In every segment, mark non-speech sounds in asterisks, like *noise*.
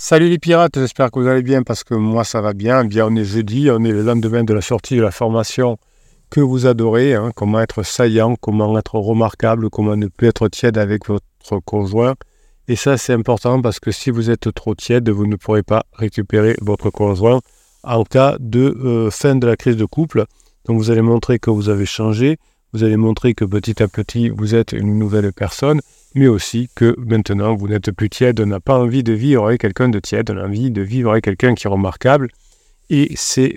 Salut les pirates, j'espère que vous allez bien parce que moi ça va bien. Bien, on est jeudi, on est le lendemain de la sortie de la formation que vous adorez. hein, comment être saillant, comment être remarquable, comment ne plus être tiède avec votre conjoint. Et ça c'est important parce que si vous êtes trop tiède, vous ne pourrez pas récupérer votre conjoint en cas de euh, fin de la crise de couple. Donc vous allez montrer que vous avez changé, vous allez montrer que petit à petit vous êtes une nouvelle personne mais aussi que maintenant vous n'êtes plus tiède, on n'a pas envie de vivre avec quelqu'un de tiède, on a envie de vivre avec quelqu'un qui est remarquable. Et c'est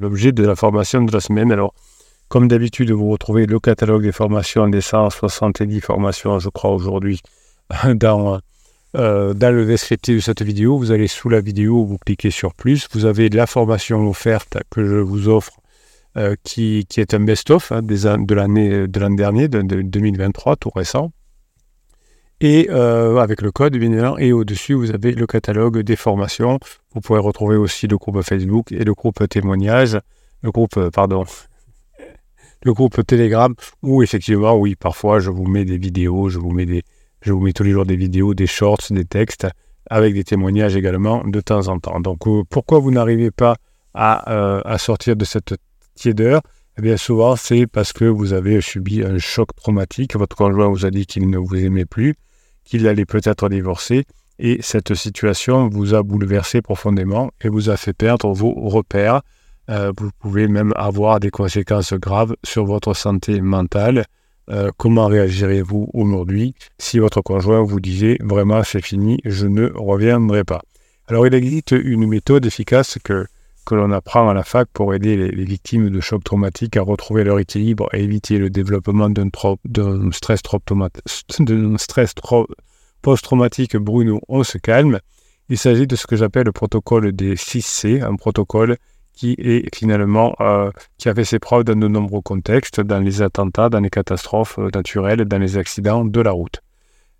l'objet de la formation de la semaine. Alors, comme d'habitude, vous retrouvez le catalogue des formations des 170 formations, je crois, aujourd'hui, *laughs* dans, euh, dans le descriptif de cette vidéo. Vous allez sous la vidéo, vous cliquez sur plus. Vous avez la formation offerte que je vous offre euh, qui, est un best-of hein, de l'année de l'an dernier, de, 2023, tout récent. Et euh, avec le code, bien évidemment, et au-dessus, vous avez le catalogue des formations. Vous pourrez retrouver aussi le groupe Facebook et le groupe témoignage, le groupe, euh, pardon, *laughs* le groupe Telegram, où effectivement, oui, parfois, je vous mets des vidéos, je vous mets des, je vous mets tous les jours des vidéos, des shorts, des textes, avec des témoignages également de temps en temps. Donc, pourquoi vous n'arrivez pas à, à sortir de cette tiédeur, eh bien souvent c'est parce que vous avez subi un choc traumatique, votre conjoint vous a dit qu'il ne vous aimait plus, qu'il allait peut-être divorcer, et cette situation vous a bouleversé profondément et vous a fait perdre vos repères. Euh, vous pouvez même avoir des conséquences graves sur votre santé mentale. Euh, comment réagirez-vous aujourd'hui si votre conjoint vous disait vraiment c'est fini, je ne reviendrai pas? Alors il existe une méthode efficace que que l'on apprend à la fac pour aider les, victimes de chocs traumatiques à retrouver leur équilibre et éviter le développement d'un stress, *laughs* post-traumatique. Bruno, on se calme. Il s'agit de ce que j'appelle le protocole des 6C, un protocole qui est finalement euh, qui a fait ses preuves dans de nombreux contextes, dans les attentats, dans les catastrophes naturelles, dans les accidents de la route.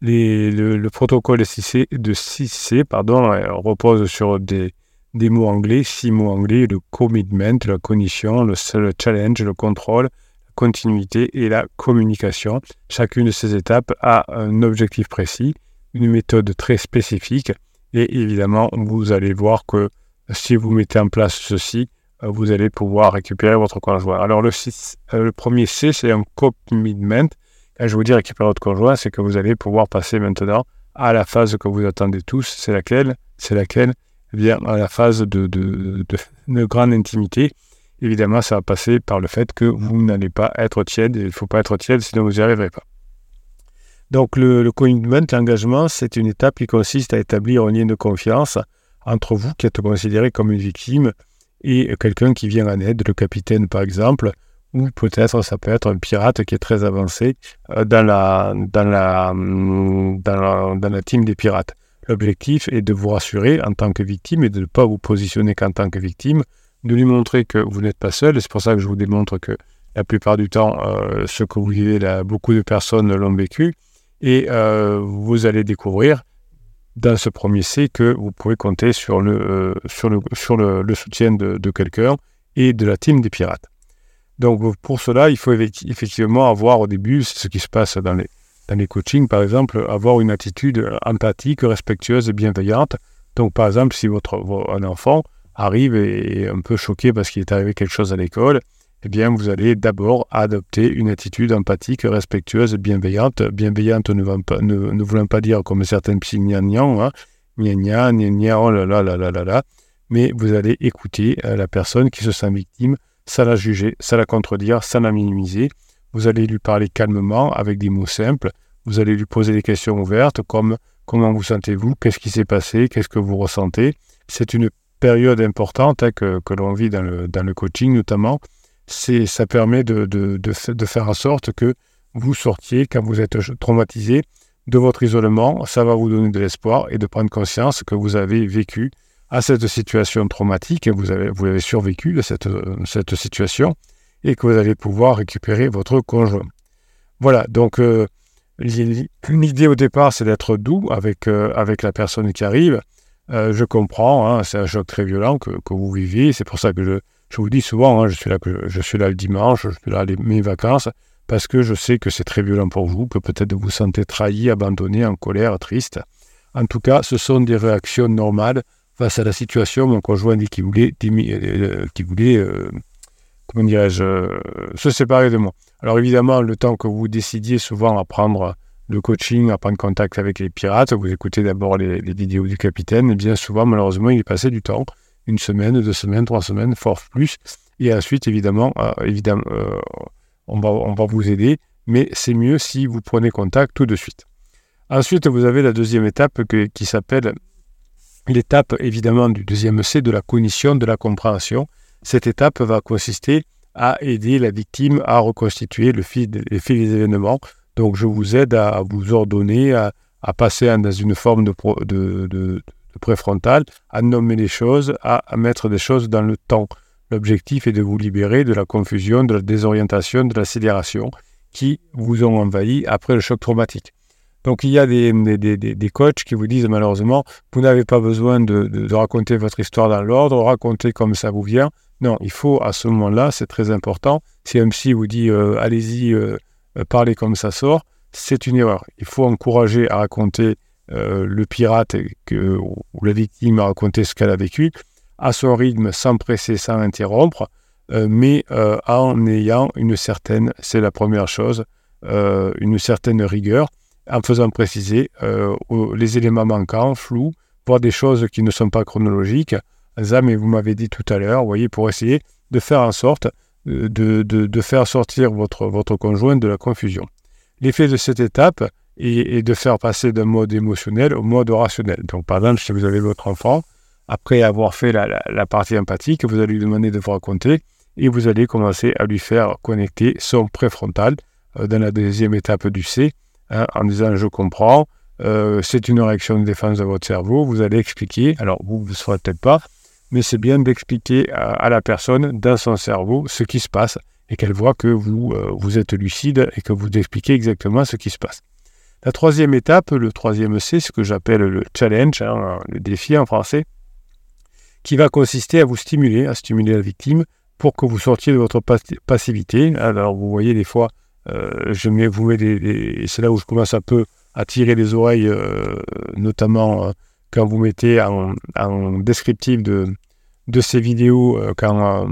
le, protocole de 6C, de 6C pardon, euh, repose sur des, des mots anglais, six mots anglais, le commitment, la cognition, le, challenge, le contrôle, la continuité et la communication. Chacune de ces étapes a un objectif précis, une méthode très spécifique et évidemment, vous allez voir que si vous mettez en place ceci, euh, vous allez pouvoir récupérer votre conjoint. Alors le, euh, le premier C, c'est un commitment. Quand je vous dis récupérer votre conjoint, c'est que vous allez pouvoir passer maintenant à la phase que vous attendez tous. C'est laquelle? C'est laquelle? Bien à la phase de, de, grande intimité. Évidemment, ça va passer par le fait que vous n'allez pas être tiède. Il ne faut pas être tiède, sinon vous n'y arriverez pas. Donc, le, le commitment, l'engagement, c'est une étape qui consiste à établir un lien de confiance entre vous, qui êtes considéré comme une victime, et quelqu'un qui vient en aide, le capitaine par exemple, ou peut-être ça peut être un pirate qui est très avancé euh, dans la, la, dans la, dans la team des pirates. L'objectif est de vous rassurer en tant que victime et de ne pas vous positionner qu'en tant que victime, de lui montrer que vous n'êtes pas seul. C'est pour ça que je vous démontre que la plupart du temps, euh, ce que vous vivez là, beaucoup de personnes l'ont vécu. Et euh, vous allez découvrir dans ce premier C que vous pouvez compter sur le, euh, sur le, sur le, soutien de, quelqu'un et de la team des pirates. Donc pour cela, il faut effectivement avoir au début, ce qui se passe dans les, dans les coachings, par exemple, avoir une attitude empathique, respectueuse et bienveillante. Donc, par exemple, si votre, un enfant arrive et est un peu choqué parce qu'il est arrivé quelque chose à l'école, eh bien, vous allez d'abord adopter une attitude empathique, respectueuse, bienveillante. Bienveillante ne, voulant pas dire comme certains psy hein, gna gna, gna oh là là là là là là, mais vous allez écouter euh, la personne qui se sent victime, sans la juger, sans la contredire, sans la minimiser, vous allez lui parler calmement avec des mots simples. Vous allez lui poser des questions ouvertes comme comment vous sentez-vous, qu'est-ce qui s'est passé, qu'est-ce que vous ressentez? C'est une période importante hein, que, l'on vit dans le, coaching notamment. Ça permet de, faire en sorte que vous sortiez, quand vous êtes traumatisé, de votre isolement. Ça va vous donner de l'espoir et de prendre conscience que vous avez vécu à cette situation traumatique, vous avez, survécu cette, cette situation et que vous allez pouvoir récupérer votre conjoint. Voilà, donc euh, l'idée au départ, c'est d'être doux avec, euh, avec la personne qui arrive. Euh, je comprends, hein, c'est un choc très violent que, que vous vivez. C'est pour ça que je, je vous dis souvent, hein, je, suis là, je suis là le dimanche, je suis là les, mes vacances, parce que je sais que c'est très violent pour vous, que peut-être vous vous sentez trahi, abandonné, en colère, triste. En tout cas, ce sont des réactions normales face à la situation. Mon conjoint dit qu'il voulait, voulait comment dirais-je, se séparer de moi. Alors évidemment, le temps que vous décidiez souvent à prendre le coaching, à prendre contact avec les pirates, vous écoutez d'abord les, vidéos du capitaine, et bien souvent, malheureusement, il est passé du temps, une semaine, deux semaines, trois semaines, fort plus. Et ensuite, évidemment, évidemment on, va, on va vous aider, mais c'est mieux si vous prenez contact tout de suite. Ensuite, vous avez la deuxième étape qui s'appelle l'étape évidemment du deuxième C de la cognition, de la compréhension. Cette étape va consister à aider la victime à reconstituer le fil, des événements. Donc je vous aide à, vous ordonner, à, passer dans une forme de, de, préfrontal, à nommer les choses, à, mettre des choses dans le temps. L'objectif est de vous libérer de la confusion, de la désorientation, de la sidération qui vous ont envahi après le choc traumatique. Donc il y a des, des, coachs qui vous disent malheureusement, vous n'avez pas besoin de, raconter votre histoire dans l'ordre, raconter comme ça vous vient. Non, il faut à ce moment-là, c'est très important. Si un psy vous dit euh, allez-y, euh, euh, parlez comme ça sort, c'est une erreur. Il faut encourager à raconter le pirate ou la victime à raconter ce qu'elle a vécu à son rythme, sans presser, sans interrompre, mais en ayant une certaine, c'est la première chose, une certaine rigueur en faisant préciser les éléments manquants, flous, voire des choses qui ne sont pas chronologiques. Ça, mais vous m'avez dit tout à l'heure, vous voyez, pour essayer de faire en sorte euh, de, de, faire sortir votre, votre conjoint de la confusion. L'effet de cette étape est, de faire passer d'un mode émotionnel au mode rationnel. Donc, par exemple, si vous avez votre enfant, après avoir fait la, la partie empathique, vous allez lui demander de vous raconter et vous allez commencer à lui faire connecter son préfrontal euh, dans la deuxième étape du C Hein, en disant je comprends, euh, c'est une réaction de défense de votre cerveau, vous allez expliquer, alors vous ne le saurez peut-être pas, mais c'est bien d'expliquer à, la personne dans son cerveau ce qui se passe et qu'elle voit que vous, euh, vous êtes lucide et que vous expliquez exactement ce qui se passe. La troisième étape, le troisième C, ce que j'appelle le challenge, hein, le défi en français, qui va consister à vous stimuler, à stimuler la victime pour que vous sortiez de votre passivité. Alors vous voyez des fois, euh, je mets, vous c'est là où je commence un peu à tirer les oreilles, euh, notamment quand vous mettez en, descriptif de, de ces vidéos, quand,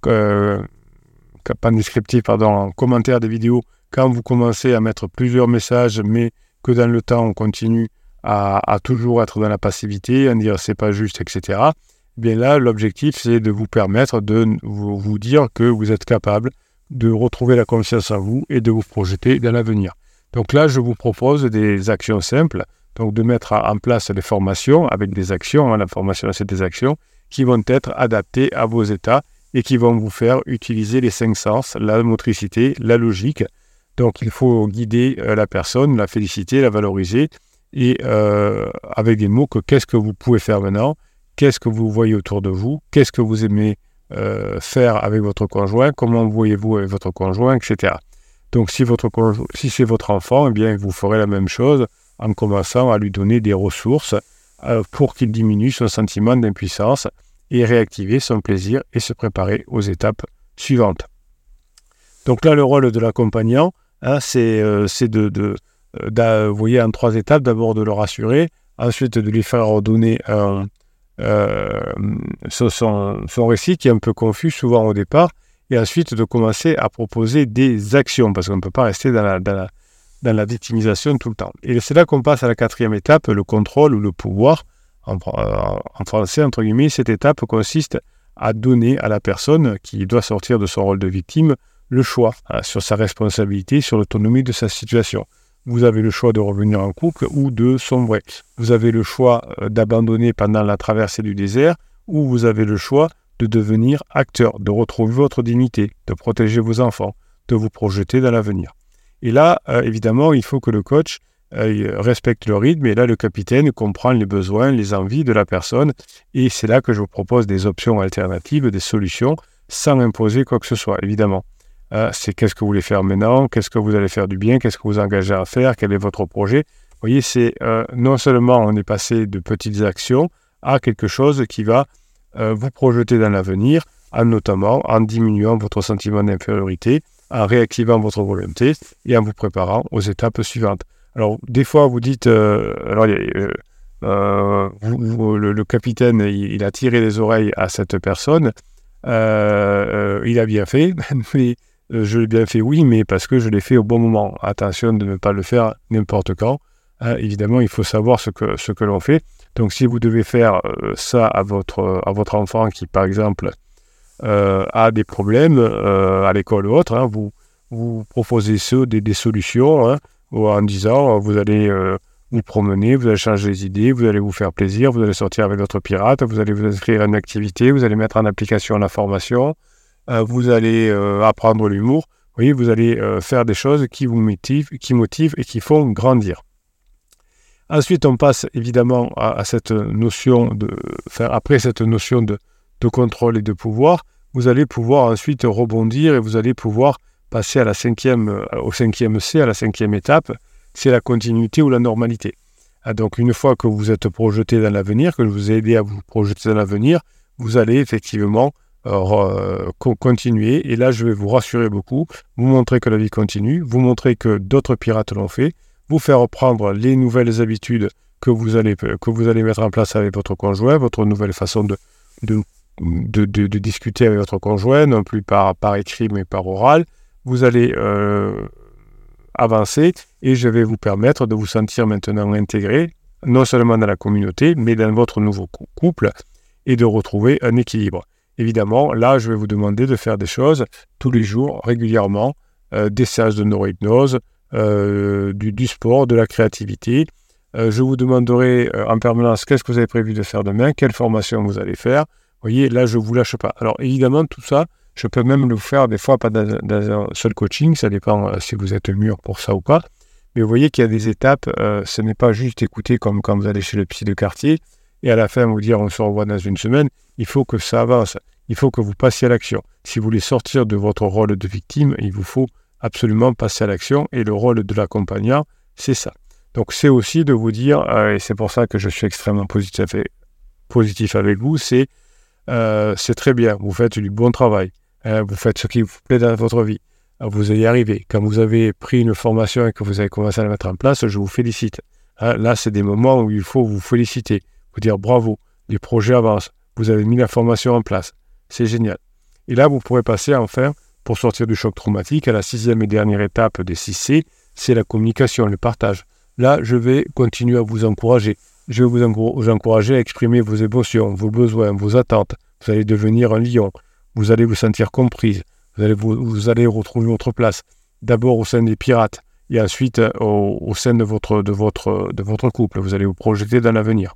pas descriptif, pardon, en commentaire des vidéos, quand vous commencez à mettre plusieurs messages, mais que dans le temps on continue à, toujours être dans la passivité, à dire c'est pas juste, etc. Eh bien là, l'objectif c'est de vous permettre de vous dire que vous êtes capable de retrouver la confiance en vous et de vous projeter dans l'avenir. Donc là, je vous propose des actions simples, donc de mettre en place des formations avec des actions, hein, la formation c'est des actions qui vont être adaptées à vos états et qui vont vous faire utiliser les cinq sens, la motricité, la logique. Donc il faut guider euh, la personne, la féliciter, la valoriser et euh, avec des mots que qu'est-ce que vous pouvez faire maintenant, qu'est-ce que vous voyez autour de vous, qu'est-ce que vous aimez euh, faire avec votre conjoint, comment voyez-vous avec votre conjoint, etc. Donc si, votre si c'est votre enfant, eh bien, vous ferez la même chose en commençant à lui donner des ressources euh, pour qu'il diminue son sentiment d'impuissance et réactiver son plaisir et se préparer aux étapes suivantes. Donc là, le rôle de l'accompagnant, hein, c'est euh, de, de, vous voyez, en trois étapes, d'abord de le rassurer, ensuite de lui faire euh, son, son, récit qui est un peu confus souvent au départ, et ensuite de commencer à proposer des actions, parce qu'on ne peut pas rester dans la, dans, la, victimisation tout le temps. Et c'est là qu'on passe à la quatrième étape, le contrôle ou le pouvoir. En, français, entre guillemets, cette étape consiste à donner à la personne qui doit sortir de son rôle de victime le choix hein, sur sa responsabilité, sur l'autonomie de sa situation. Vous avez le choix de revenir en couple ou de sombrer. Vous avez le choix euh, d'abandonner pendant la traversée du désert ou vous avez le choix de devenir acteur, de retrouver votre dignité, de protéger vos enfants, de vous projeter dans l'avenir. Et là, euh, évidemment, il faut que le coach euh, respecte le rythme. Et là, le capitaine comprend les besoins, les envies de la personne. Et c'est là que je vous propose des options alternatives, des solutions sans imposer quoi que ce soit, évidemment. Ah, c'est qu'est-ce que vous voulez faire maintenant, qu'est-ce que vous allez faire du bien, qu'est-ce que vous engagez à faire, quel est votre projet? Vous voyez, c'est euh, non seulement on est passé de petites actions à quelque chose qui va euh, vous projeter dans l'avenir, notamment en diminuant votre sentiment d'infériorité, en réactivant votre volonté et en vous préparant aux étapes suivantes. Alors, des fois, vous dites, alors, le, capitaine, il, a tiré les oreilles à cette personne. il a bien fait, *laughs* mais je l'ai bien fait, oui, mais parce que je l'ai fait au bon moment. Attention de ne pas le faire n'importe quand. Hein, évidemment, il faut savoir ce que, l'on fait. Donc, si vous devez faire euh, ça à votre, enfant qui, par exemple, euh, a des problèmes euh, à l'école ou autre, hein, vous, vous proposez des, des solutions hein, en disant vous allez vous promener, vous allez changer les idées, vous allez vous faire plaisir, vous allez sortir avec votre pirate, vous allez vous inscrire à une activité, vous allez mettre en application la formation, vous allez apprendre l'humour. Vous voyez, vous allez faire des choses qui vous motivent, qui motivent et qui font grandir. Ensuite, on passe évidemment à, cette notion de, après cette notion de, contrôle et de pouvoir, vous allez pouvoir ensuite rebondir et vous allez pouvoir passer à la cinquième, euh, au cinquième C, à la cinquième étape, c'est la continuité ou la normalité. Ah, donc une fois que vous êtes projeté dans l'avenir, que je vous ai aidé à vous projeter dans l'avenir, vous allez effectivement euh, continuer. Et là, je vais vous rassurer beaucoup, vous montrer que la vie continue, vous montrer que d'autres pirates l'ont fait, vous faire prendre les nouvelles habitudes que vous allez, que vous allez mettre en place avec votre conjoint, votre nouvelle façon de, de, de, discuter avec votre conjoint, non plus par, écrit mais par oral. Vous allez euh, avancer et je vais vous permettre de vous sentir maintenant intégré, non seulement dans la communauté, mais dans votre nouveau couple et de retrouver un équilibre. Évidemment, là, je vais vous demander de faire des choses tous les jours, régulièrement, euh, des séances de neurohypnose, euh, du, sport, de la créativité. Je vous demanderai en permanence qu'est-ce que vous avez prévu de faire demain, quelle formation vous allez faire. Vous voyez, là, je ne vous lâche pas. Alors, évidemment, tout ça, je peux même le faire des fois pas dans, un seul coaching, ça dépend si vous êtes mûr pour ça ou pas. Mais vous voyez qu'il y a des étapes, ce n'est pas juste écouter comme quand vous allez chez le psy de quartier et à la fin vous dire on se revoit dans une semaine. Il faut que ça avance, il faut que vous passiez à l'action. Si vous voulez sortir de votre rôle de victime, il vous faut absolument passer à l'action et le rôle de l'accompagnant, c'est ça. Donc c'est aussi de vous dire, euh, et c'est pour ça que je suis extrêmement positif avec vous, c'est euh, c'est très bien, vous faites du bon travail, hein, vous faites ce qui vous plaît dans votre vie, vous allez y arriver. Quand vous avez pris une formation et que vous avez commencé à la mettre en place, je vous félicite. Hein, là, c'est des moments où il faut vous féliciter, vous dire bravo, les projets avancent, vous avez mis la formation en place, c'est génial. Et là, vous pourrez passer enfin pour sortir du choc traumatique, à la sixième et dernière étape des 6C, c'est la communication, le partage. Là, je vais continuer à vous encourager. Je vais vous encourager à exprimer vos émotions, vos besoins, vos attentes. Vous allez devenir un lion. Vous allez vous sentir comprise. Vous allez, vous, allez retrouver votre place. D'abord au sein des pirates et ensuite euh, au, sein de votre, de, votre, de votre couple. Vous allez vous projeter dans l'avenir.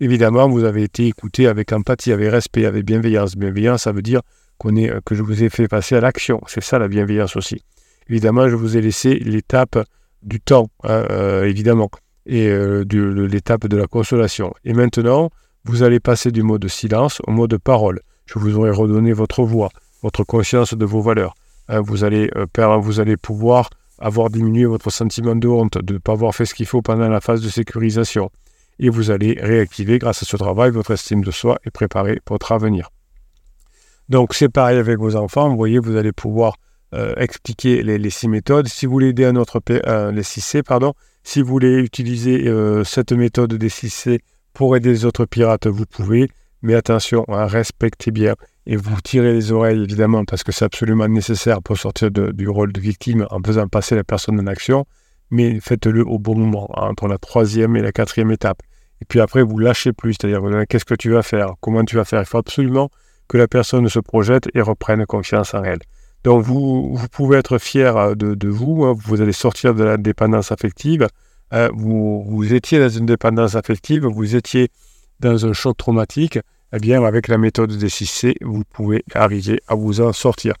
Évidemment, vous avez été écouté avec empathie, avec respect, avec bienveillance. Bienveillance, ça veut dire euh, que je vous ai fait passer à l'action. C'est ça la bienveillance aussi. Évidemment, je vous ai laissé l'étape du temps, hein, euh, évidemment, et euh, l'étape de la consolation. Et maintenant, vous allez passer du mode silence au mode parole. Je vous aurai redonné votre voix, votre conscience de vos valeurs. Hein, vous, allez, vous allez pouvoir avoir diminué votre sentiment de honte, de ne pas avoir fait ce qu'il faut pendant la phase de sécurisation. Et vous allez réactiver, grâce à ce travail, votre estime de soi et préparer votre avenir. Donc c'est pareil avec vos enfants, vous voyez, vous allez pouvoir euh, expliquer les, six méthodes. Si vous voulez aider un autre euh, les 6C, pardon, si vous voulez utiliser euh, cette méthode des 6C pour aider les autres pirates, vous pouvez. Mais attention, hein, respectez bien et vous tirez les oreilles évidemment parce que c'est absolument nécessaire pour sortir du rôle de victime en faisant passer la personne en action. Mais faites-le au bon moment, hein, entre la troisième et la quatrième étape. Et puis après, vous lâchez plus, c'est-à-dire qu'est-ce que tu vas faire, comment tu vas faire? Il faut absolument que la personne se projette et reprenne confiance en elle. Donc vous, vous pouvez être fier euh, de, vous, hein. vous allez sortir de la dépendance affective, hein. vous, vous, étiez dans une dépendance affective, vous étiez dans un choc traumatique, eh bien avec la méthode des 6C, vous pouvez arriver à vous en sortir.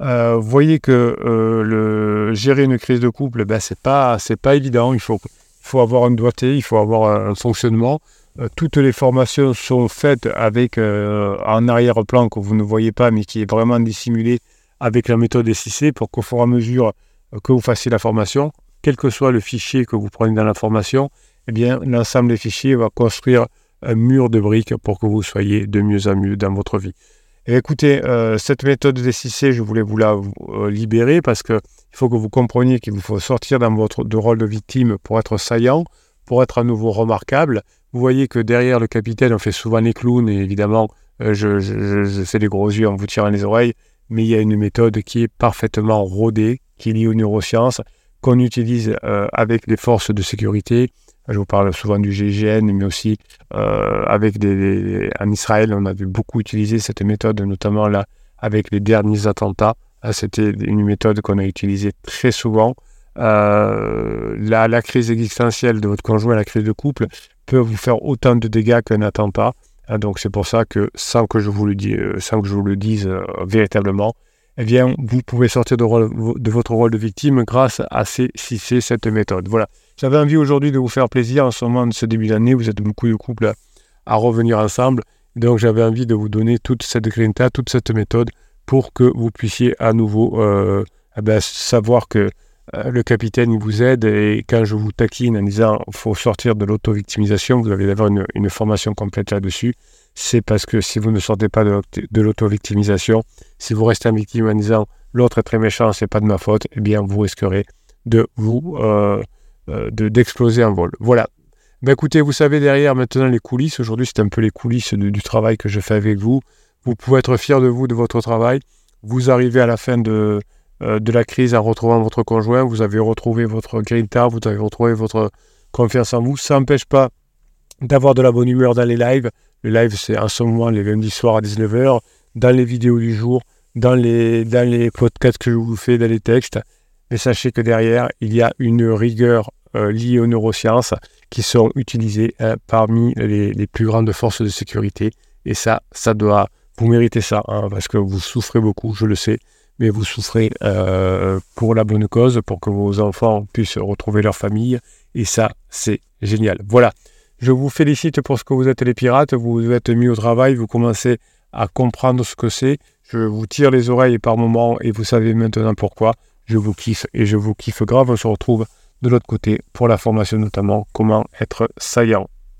Euh, voyez que euh, gérer une crise de couple, ben, c'est pas, pas évident, il faut, faut avoir un doigté, il faut avoir un fonctionnement, euh, toutes les formations sont faites avec euh, un arrière-plan que vous ne voyez pas, mais qui est vraiment dissimulé avec la méthode SIC pour qu'au fur et à mesure euh, que vous fassiez la formation, quel que soit le fichier que vous prenez dans la formation, eh bien, l'ensemble des fichiers va construire un mur de briques pour que vous soyez de mieux en mieux dans votre vie. Et écoutez, euh, cette méthode des 6C, je voulais vous la euh, libérer parce qu'il faut que vous compreniez qu'il vous faut sortir dans votre de rôle de victime pour être saillant, pour être à nouveau remarquable. Vous voyez que derrière le capitaine, on fait souvent les clowns et évidemment, euh, je, je, fais des gros yeux en vous tirant les oreilles, mais il y a une méthode qui est parfaitement rodée, qui est liée aux neurosciences, qu'on utilise avec les forces de sécurité, je vous parle souvent du GIGN, mais aussi euh, avec des, en Israël, on a vu beaucoup utiliser cette méthode, notamment là avec les derniers attentats. C'était une méthode qu'on a utilisée très souvent. Euh, la, crise existentielle de votre conjoint, la crise de couple, peut vous faire autant de dégâts qu'un attentat. Hein, donc c'est pour ça que sans que je vous le, le dise euh, véritablement, eh bien, vous pouvez sortir de, votre rôle de victime grâce à cette méthode. Voilà. J'avais envie aujourd'hui de vous faire plaisir en ce moment de ce début d'année. Vous êtes beaucoup de couples à, revenir ensemble. Donc j'avais envie de vous donner toute cette grinta, toute cette méthode pour que vous puissiez à nouveau euh, eh ben, savoir que euh, le capitaine vous aide et quand je vous taquine en disant faut sortir de l'auto-victimisation, vous allez avoir une, formation complète là-dessus. C'est parce que si vous ne sortez pas de, l'auto-victimisation, si vous restez en victime en disant l'autre est très méchant, c'est pas de ma faute, eh bien vous risquerez de vous euh, euh, d'exploser en vol. Voilà. Ben écoutez, vous savez derrière maintenant les coulisses. Aujourd'hui, c'est un peu les coulisses du travail que je fais avec vous. Vous pouvez être fier de vous, de votre travail. Vous arrivez à la fin de, de la crise en retrouvant votre conjoint. Vous avez retrouvé votre grinta, vous avez retrouvé votre confiance en vous. Ça n'empêche pas d'avoir de la bonne humeur dans les lives. Le live, c'est en ce moment les lundis soirs à 19h, dans les vidéos du jour, dans les, dans les podcasts que je vous fais, dans les textes. Mais sachez que derrière, il y a une rigueur euh, liée aux neurosciences qui sont utilisées euh, parmi les, plus grandes forces de sécurité. Et ça, ça doit, vous méritez ça, hein, parce que vous souffrez beaucoup, je le sais, mais vous souffrez euh, pour la bonne cause, pour que vos enfants puissent retrouver leur famille. Et ça, c'est génial. Voilà. Je vous félicite pour ce que vous êtes les pirates. Vous vous êtes mis au travail, vous commencez à comprendre ce que c'est. Je vous tire les oreilles par moments et vous savez maintenant pourquoi. Je vous kiffe et je vous kiffe grave. On se retrouve de l'autre côté pour la formation notamment comment être saillant.